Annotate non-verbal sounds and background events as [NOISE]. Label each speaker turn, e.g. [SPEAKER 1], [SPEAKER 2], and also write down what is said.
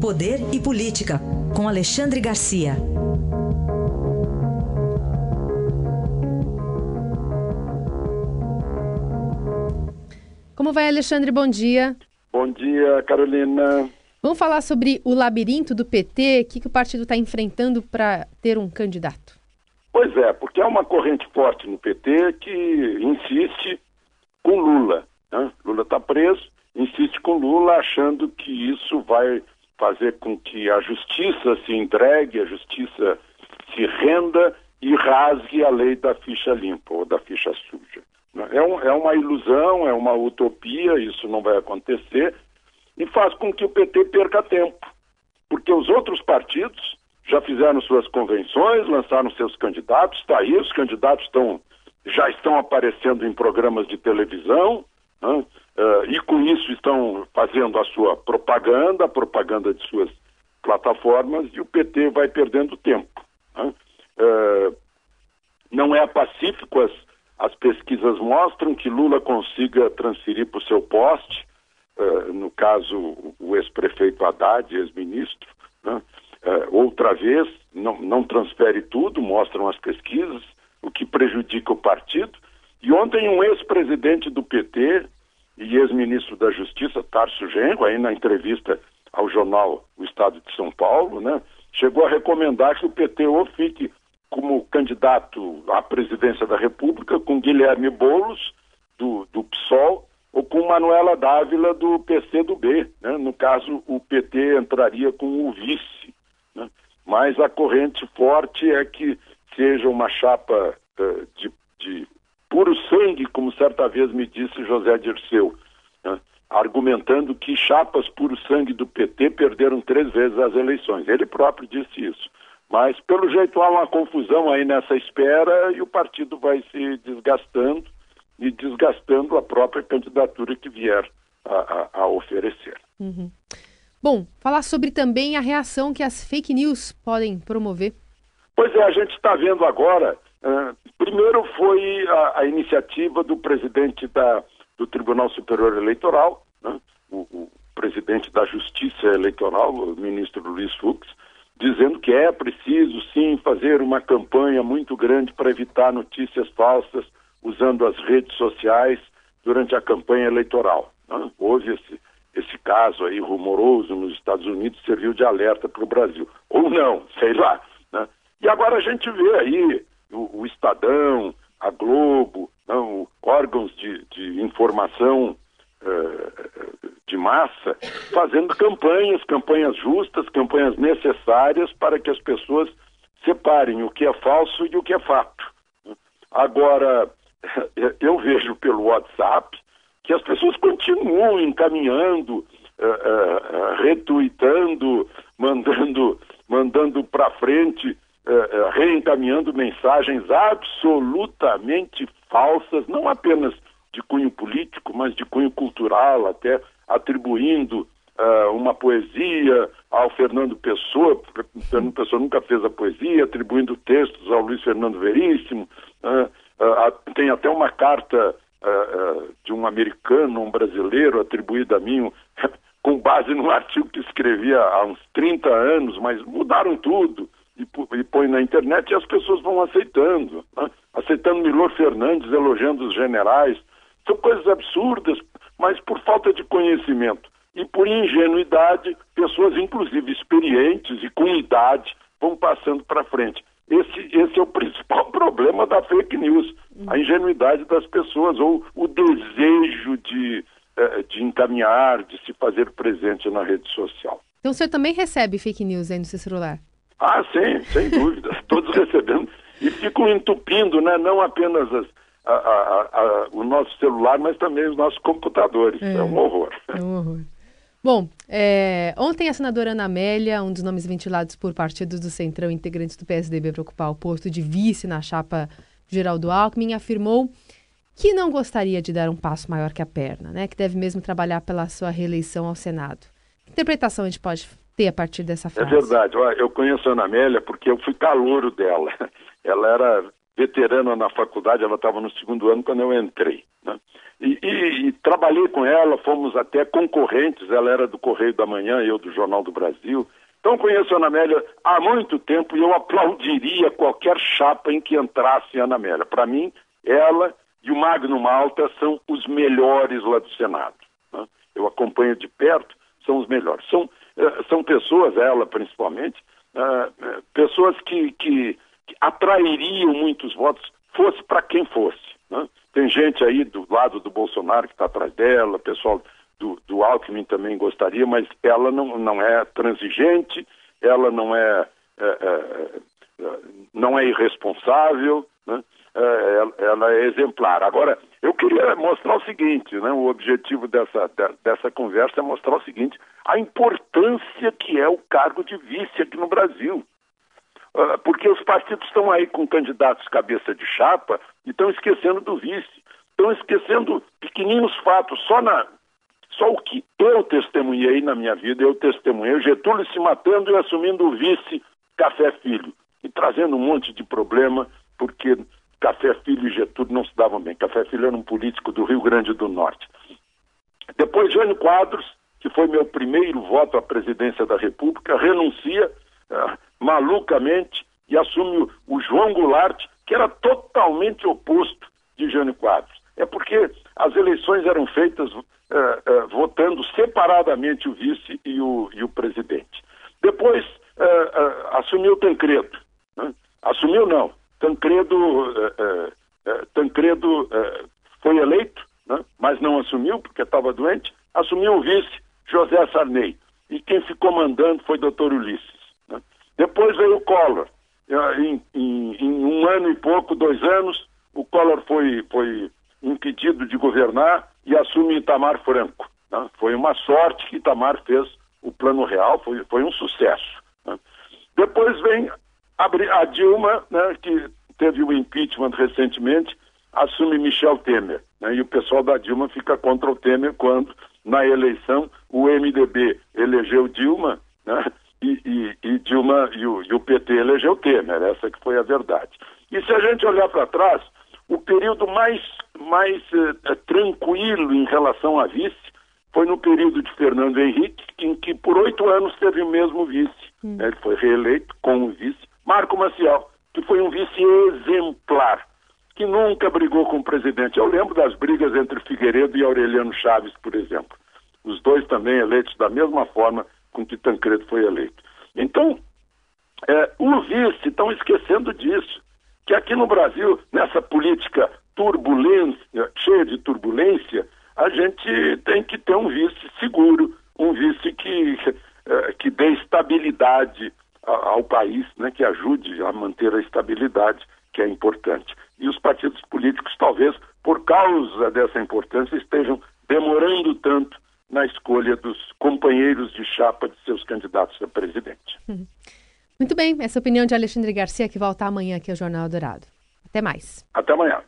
[SPEAKER 1] Poder e Política, com Alexandre Garcia.
[SPEAKER 2] Como vai, Alexandre? Bom dia.
[SPEAKER 3] Bom dia, Carolina.
[SPEAKER 2] Vamos falar sobre o labirinto do PT, o que, que o partido está enfrentando para ter um candidato.
[SPEAKER 3] Pois é, porque há uma corrente forte no PT que insiste com Lula. Né? Lula está preso, insiste com Lula, achando que isso vai fazer com que a justiça se entregue, a justiça se renda e rasgue a lei da ficha limpa ou da ficha suja. É, um, é uma ilusão, é uma utopia, isso não vai acontecer, e faz com que o PT perca tempo. Porque os outros partidos já fizeram suas convenções, lançaram seus candidatos, está aí, os candidatos estão, já estão aparecendo em programas de televisão, né? uh, e com isso estão fazendo a sua propaganda, a propaganda de suas plataformas, e o PT vai perdendo tempo. Né? Uh, não é pacífico as as pesquisas mostram que Lula consiga transferir para o seu poste, uh, no caso, o ex-prefeito Haddad, ex-ministro, né? outra vez, não, não transfere tudo, mostram as pesquisas, o que prejudica o partido. E ontem um ex-presidente do PT e ex-ministro da Justiça, Tarso Genro, aí na entrevista ao jornal O Estado de São Paulo, né, chegou a recomendar que o PT ou fique como candidato à presidência da República com Guilherme Boulos, do, do PSOL, ou com Manuela Dávila, do PCdoB. Né? No caso, o PT entraria com o vice. Né? Mas a corrente forte é que seja uma chapa uh, de, de, puro sangue, como certa vez me disse José Dirceu, né? argumentando que chapas puro sangue do PT perderam três vezes as eleições. Ele próprio disse isso. Mas, pelo jeito, há uma confusão aí nessa espera e o partido vai se desgastando e desgastando a própria candidatura que vier a, a, a oferecer.
[SPEAKER 2] Uhum. Bom, falar sobre também a reação que as fake news podem promover.
[SPEAKER 3] Pois é, a gente está vendo agora. Uh, primeiro foi a, a, iniciativa do presidente da, do Tribunal Superior Eleitoral, né? o, o presidente da Justiça Eleitoral, o ministro Luiz Fux, dizendo que é preciso sim fazer uma campanha muito grande para evitar notícias falsas usando as redes sociais durante a campanha eleitoral. Né? Houve esse, esse caso aí rumoroso nos Estados Unidos, serviu de alerta para o Brasil. Ou não, [LAUGHS] sei lá. Né? E agora a gente vê aí o, o Estadão, a Globo, não, né? órgãos de, de informação uh, de massa, fazendo campanhas, campanhas justas, campanhas necessárias para que as pessoas separem o que é falso e o que é fato. Agora, [LAUGHS] eu vejo pelo WhatsApp que as pessoas continuam encaminhando, uh, uh, retweetando, mandando, mandando para frente, uh, reencaminhando mensagens absolutamente falsas, não apenas de cunho político, mas de cunho cultural, até atribuindo uh, uma poesia ao Fernando Pessoa, Fernando Pessoa nunca fez a poesia, atribuindo textos ao Luiz Fernando Veríssimo, uh, tem até uma carta de um americano, um brasileiro, atribuída a mim, [LAUGHS] com base num artigo que escrevia há uns 30 anos, mas mudaram tudo e, e põe na internet e as pessoas vão aceitando, né? aceitando Milor Fernandes elogiando os generais, são coisas absurdas, mas por falta de conhecimento e por ingenuidade, pessoas, inclusive experientes e com idade, vão passando para frente. Esse, esse é o [LAUGHS] principal problema da fake news, a ingenuidade das pessoas ou o desejo de, eh, de encaminhar, de se fazer presente na rede social.
[SPEAKER 2] Então você também recebe fake news aí no seu celular?
[SPEAKER 3] Ah, sim, sem [LAUGHS] dúvida. Todos recebendo e ficam entupindo, né? não apenas as, a, a, a, o nosso celular, mas também os nossos computadores. É, é um horror.
[SPEAKER 2] É um horror. Bom, é, ontem a senadora Ana Amélia, um dos nomes ventilados por partidos do Centrão, integrantes do PSDB para ocupar o posto de vice na chapa Geraldo Alckmin, afirmou que não gostaria de dar um passo maior que a perna, né? Que deve mesmo trabalhar pela sua reeleição ao Senado. Que interpretação a gente pode ter a partir dessa é frase?
[SPEAKER 3] É verdade. Eu conheço a Ana Amélia porque eu fui calouro dela. [LAUGHS] Ela era veterana na faculdade, ela estava no segundo ano quando eu entrei. Né? E, e, e, trabalhei com ela, fomos até concorrentes, ela era do Correio da Manhã, eu do Jornal do Brasil. Então conheço a Ana Amélia há muito tempo e eu aplaudiria qualquer chapa em que entrasse a Ana Amélia. Para mim, ela e o Magno Malta são os melhores lá do Senado. Né? Eu acompanho de perto, são os melhores. São, são pessoas, ela principalmente, uh, pessoas que, que atrairiam muitos votos, fosse para quem fosse. Né? Tem gente aí do lado do Bolsonaro que está atrás dela, pessoal do, do Alckmin também gostaria, mas ela não, não é transigente, ela não é, é, é, é não é irresponsável, né? É, ela, é exemplar. Agora, eu queria mostrar o seguinte, né? o objetivo dessa, dessa conversa é mostrar o seguinte, a importância que é o cargo de vice aqui no Brasil. Ah, porque os partidos estão aí com candidatos cabeça de chapa e estão esquecendo do vice, estão esquecendo pequeninos fatos. Só, na, só o que eu testemunhei na minha vida, eu testemunhei o Getúlio se matando e assumindo o vice Café Filho e trazendo um monte de problema, porque Café Filho e Getúlio não se davam bem. Café Filho era um político do Rio Grande do Norte. Depois, Jânio Quadros, que foi meu primeiro voto à presidência da República, renuncia. Uh, malucamente e assume o João Goulart, que era totalmente oposto de Jânio Quadros. É porque as eleições eram feitas uh, uh, votando separadamente o vice e o, e o presidente. Depois assumiu Tancredo. Né? Assumiu não. Tancredo, Tancredo foi eleito, né? mas não assumiu porque estava doente. Assumiu o vice José Sarney. E quem ficou mandando foi doutor Ulisses. Depois veio o Collor. Em, em, em, um ano e pouco, dois anos, o Collor foi, foi impedido de governar e assume Itamar Franco. Né? Foi uma sorte que Itamar fez o plano real, foi, foi um sucesso. Né? Depois vem a, a Dilma, né, que teve o impeachment recentemente, assume Michel Temer. Né? E o pessoal da Dilma fica contra o Temer quando, na eleição, o MDB elegeu Dilma, né? e, e, e Dilma e o, e o, PT elegeu Temer, essa que foi a verdade. E se a gente olhar para trás, o período mais, mais eh, tranquilo em relação a vice foi no período de Fernando Henrique, em que por oito anos teve o mesmo vice. Hum. Ele foi reeleito com o vice Marco Maciel, que foi um vice exemplar, que nunca brigou com o presidente. Eu lembro das brigas entre Figueiredo e Aureliano Chaves, por exemplo. Os dois também eleitos da mesma forma com que Tancredo foi eleito. Então, é, o vice estão esquecendo disso, que aqui no Brasil, nessa política turbulência, cheia de turbulência, a gente tem que ter um vice seguro, um vice que, é, que dê estabilidade ao país, né, que ajude a manter a estabilidade, que é importante. E os partidos políticos, talvez, por causa dessa importância, estejam demorando tanto na escolha dos companheiros de chapa de seus candidatos a presidente.
[SPEAKER 2] Uhum. Muito bem, essa opinião de Alexandre Garcia que volta amanhã aqui ao Jornal Dourado. Até mais.
[SPEAKER 3] Até amanhã.